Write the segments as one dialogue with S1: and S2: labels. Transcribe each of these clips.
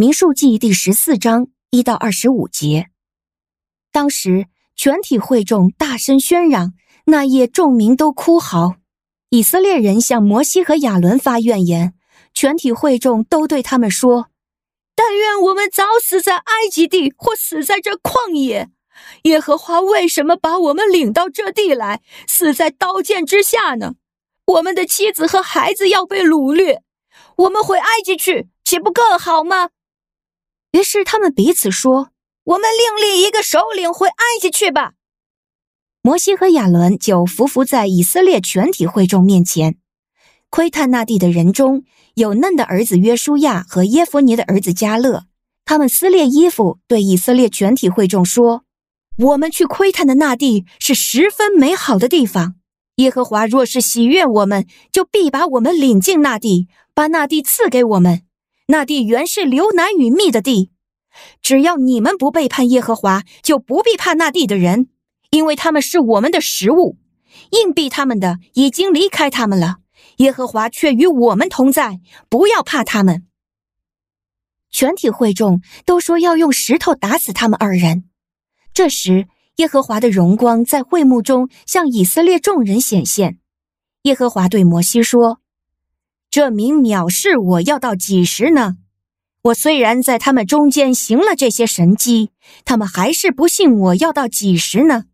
S1: 民数记第十四章一到二十五节。当时全体会众大声喧嚷，那夜众民都哭嚎。以色列人向摩西和亚伦发怨言，全体会众都对他们说：“但愿我们早死在埃及地，或死在这旷野。耶和华为什么把我们领到这地来，死在刀剑之下呢？我们的妻子和孩子要被掳掠，我们回埃及去，岂不更好吗？”于是他们彼此说：“我们另立一个首领回埃及去吧。”摩西和亚伦就伏伏在以色列全体会众面前，窥探那地的人中有嫩的儿子约书亚和耶弗尼的儿子迦勒，他们撕裂衣服，对以色列全体会众说：“我们去窥探的那地是十分美好的地方。耶和华若是喜悦我们，就必把我们领进那地，把那地赐给我们。那地原是流奶与蜜的地，只要你们不背叛耶和华，就不必怕那地的人。”因为他们是我们的食物，硬逼他们的已经离开他们了。耶和华却与我们同在，不要怕他们。全体会众都说要用石头打死他们二人。这时，耶和华的荣光在会幕中向以色列众人显现。耶和华对摩西说：“这民藐视我要到几时呢？我虽然在他们中间行了这些神迹，他们还是不信我要到几时呢？”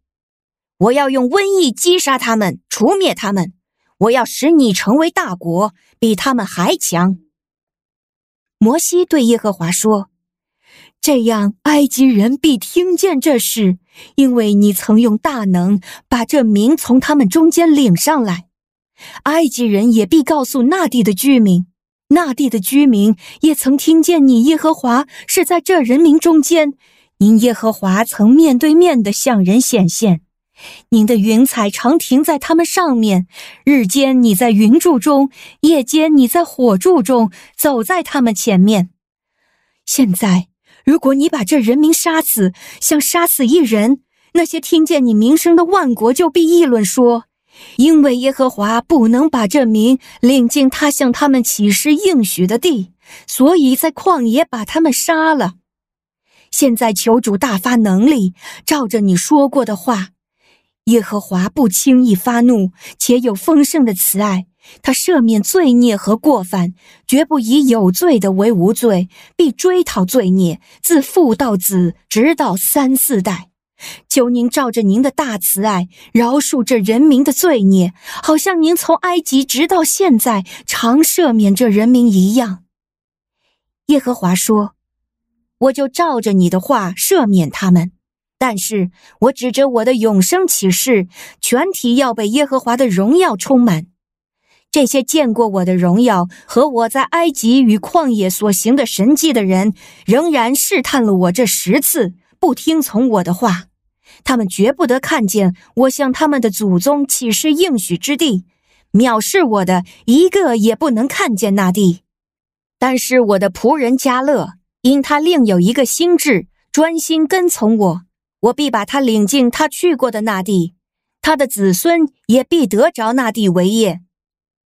S1: 我要用瘟疫击杀他们，除灭他们。我要使你成为大国，比他们还强。摩西对耶和华说：“这样，埃及人必听见这事，因为你曾用大能把这民从他们中间领上来。埃及人也必告诉那地的居民，那地的居民也曾听见你耶和华是在这人民中间。您耶和华曾面对面的向人显现。”您的云彩常停在他们上面，日间你在云柱中，夜间你在火柱中，走在他们前面。现在，如果你把这人民杀死，像杀死一人，那些听见你名声的万国就必议论说：因为耶和华不能把这民领进他向他们起誓应许的地，所以在旷野把他们杀了。现在求主大发能力，照着你说过的话。耶和华不轻易发怒，且有丰盛的慈爱。他赦免罪孽和过犯，绝不以有罪的为无罪，必追讨罪孽，自父到子，直到三四代。求您照着您的大慈爱，饶恕这人民的罪孽，好像您从埃及直到现在常赦免这人民一样。耶和华说：“我就照着你的话赦免他们。”但是我指着我的永生起誓，全体要被耶和华的荣耀充满。这些见过我的荣耀和我在埃及与旷野所行的神迹的人，仍然试探了我这十次，不听从我的话。他们绝不得看见我向他们的祖宗起誓应许之地，藐视我的一个也不能看见那地。但是我的仆人迦勒，因他另有一个心智，专心跟从我。我必把他领进他去过的那地，他的子孙也必得着那地为业。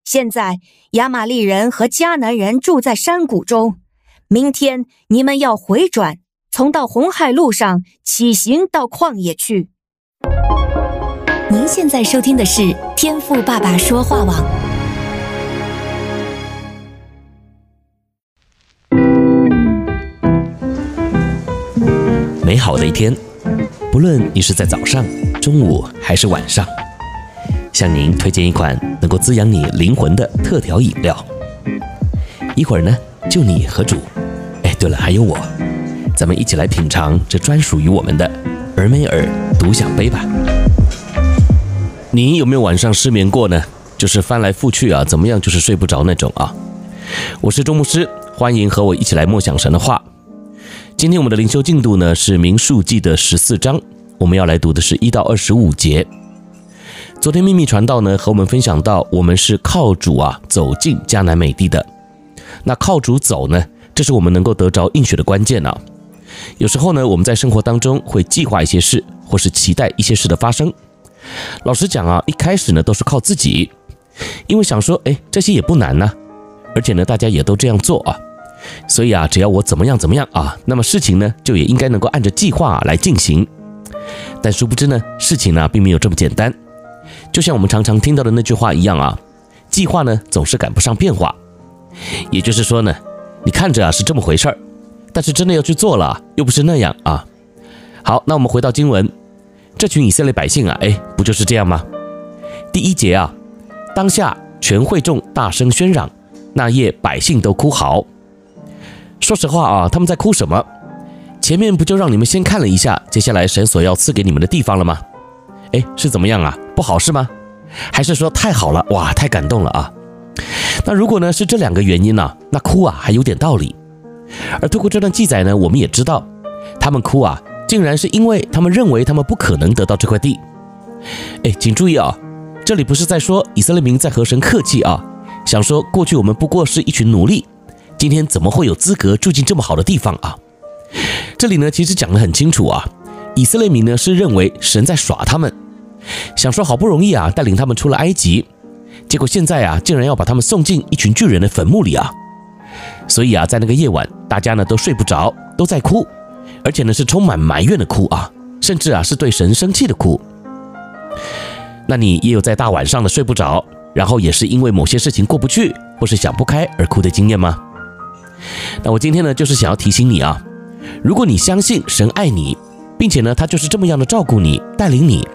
S1: 现在亚玛力人和迦南人住在山谷中。明天你们要回转，从到红海路上起行到旷野去。您现在收听的是天赋爸爸说话网。
S2: 美好的一天。不论你是在早上、中午还是晚上，向您推荐一款能够滋养你灵魂的特调饮料。一会儿呢，就你和主，哎，对了，还有我，咱们一起来品尝这专属于我们的尔梅尔独享杯吧。你有没有晚上失眠过呢？就是翻来覆去啊，怎么样就是睡不着那种啊？我是周牧师，欢迎和我一起来默想神的话。今天我们的灵修进度呢是民数记的十四章，我们要来读的是一到二十五节。昨天秘密传道呢和我们分享到，我们是靠主啊走进迦南美地的。那靠主走呢，这是我们能够得着应许的关键啊。有时候呢，我们在生活当中会计划一些事，或是期待一些事的发生。老实讲啊，一开始呢都是靠自己，因为想说，哎，这些也不难呢，而且呢大家也都这样做啊。所以啊，只要我怎么样怎么样啊，那么事情呢就也应该能够按照计划来进行。但殊不知呢，事情呢并没有这么简单。就像我们常常听到的那句话一样啊，计划呢总是赶不上变化。也就是说呢，你看着啊是这么回事儿，但是真的要去做了又不是那样啊。好，那我们回到经文，这群以色列百姓啊，哎，不就是这样吗？第一节啊，当下全会众大声喧嚷，那夜百姓都哭嚎。说实话啊，他们在哭什么？前面不就让你们先看了一下，接下来神所要赐给你们的地方了吗？哎，是怎么样啊？不好是吗？还是说太好了？哇，太感动了啊！那如果呢是这两个原因呢，那哭啊还有点道理。而透过这段记载呢，我们也知道，他们哭啊。竟然是因为他们认为他们不可能得到这块地。哎，请注意啊，这里不是在说以色列民在和神客气啊，想说过去我们不过是一群奴隶，今天怎么会有资格住进这么好的地方啊？这里呢其实讲得很清楚啊，以色列民呢是认为神在耍他们，想说好不容易啊带领他们出了埃及，结果现在啊竟然要把他们送进一群巨人的坟墓里啊，所以啊在那个夜晚，大家呢都睡不着，都在哭。而且呢，是充满埋怨的哭啊，甚至啊，是对神生气的哭。那你也有在大晚上的睡不着，然后也是因为某些事情过不去，或是想不开而哭的经验吗？那我今天呢，就是想要提醒你啊，如果你相信神爱你，并且呢，他就是这么样的照顾你、带领你，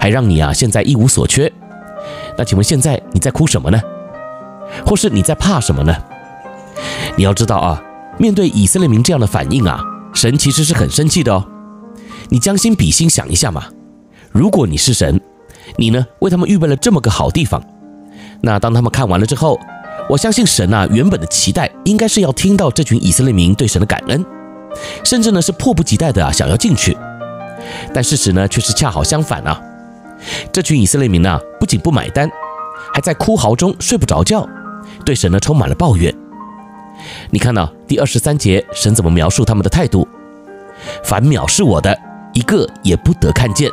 S2: 还让你啊现在一无所缺，那请问现在你在哭什么呢？或是你在怕什么呢？你要知道啊，面对以色列民这样的反应啊。神其实是很生气的哦，你将心比心想一下嘛，如果你是神，你呢为他们预备了这么个好地方，那当他们看完了之后，我相信神啊原本的期待应该是要听到这群以色列民对神的感恩，甚至呢是迫不及待的想要进去，但事实呢却是恰好相反啊，这群以色列民呢不仅不买单，还在哭嚎中睡不着觉，对神呢充满了抱怨。你看到第二十三节，神怎么描述他们的态度？凡藐视我的，一个也不得看见。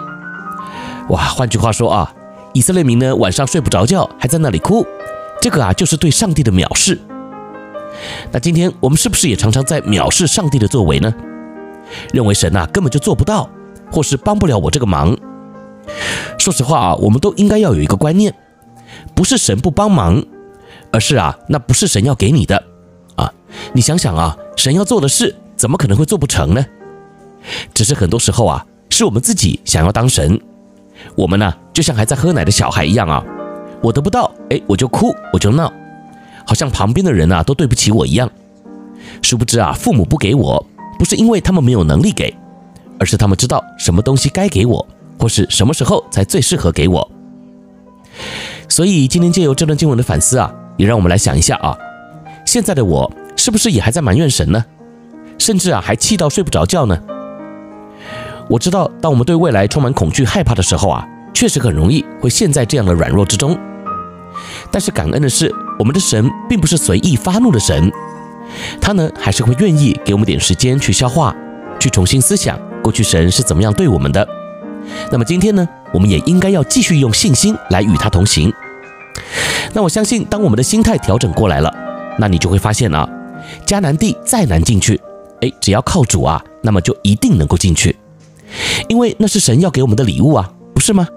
S2: 哇，换句话说啊，以色列民呢晚上睡不着觉，还在那里哭，这个啊就是对上帝的藐视。那今天我们是不是也常常在藐视上帝的作为呢？认为神啊根本就做不到，或是帮不了我这个忙。说实话啊，我们都应该要有一个观念，不是神不帮忙，而是啊那不是神要给你的。你想想啊，神要做的事，怎么可能会做不成呢？只是很多时候啊，是我们自己想要当神。我们呢，就像还在喝奶的小孩一样啊，我得不到，哎，我就哭，我就闹，好像旁边的人啊都对不起我一样。殊不知啊，父母不给我，不是因为他们没有能力给，而是他们知道什么东西该给我，或是什么时候才最适合给我。所以今天借由这段经文的反思啊，也让我们来想一下啊，现在的我。是不是也还在埋怨神呢？甚至啊，还气到睡不着觉呢？我知道，当我们对未来充满恐惧、害怕的时候啊，确实很容易会陷在这样的软弱之中。但是感恩的是，我们的神并不是随意发怒的神，他呢还是会愿意给我们点时间去消化，去重新思想过去神是怎么样对我们的。那么今天呢，我们也应该要继续用信心来与他同行。那我相信，当我们的心态调整过来了，那你就会发现啊。迦南地再难进去，哎，只要靠主啊，那么就一定能够进去，因为那是神要给我们的礼物啊，不是吗？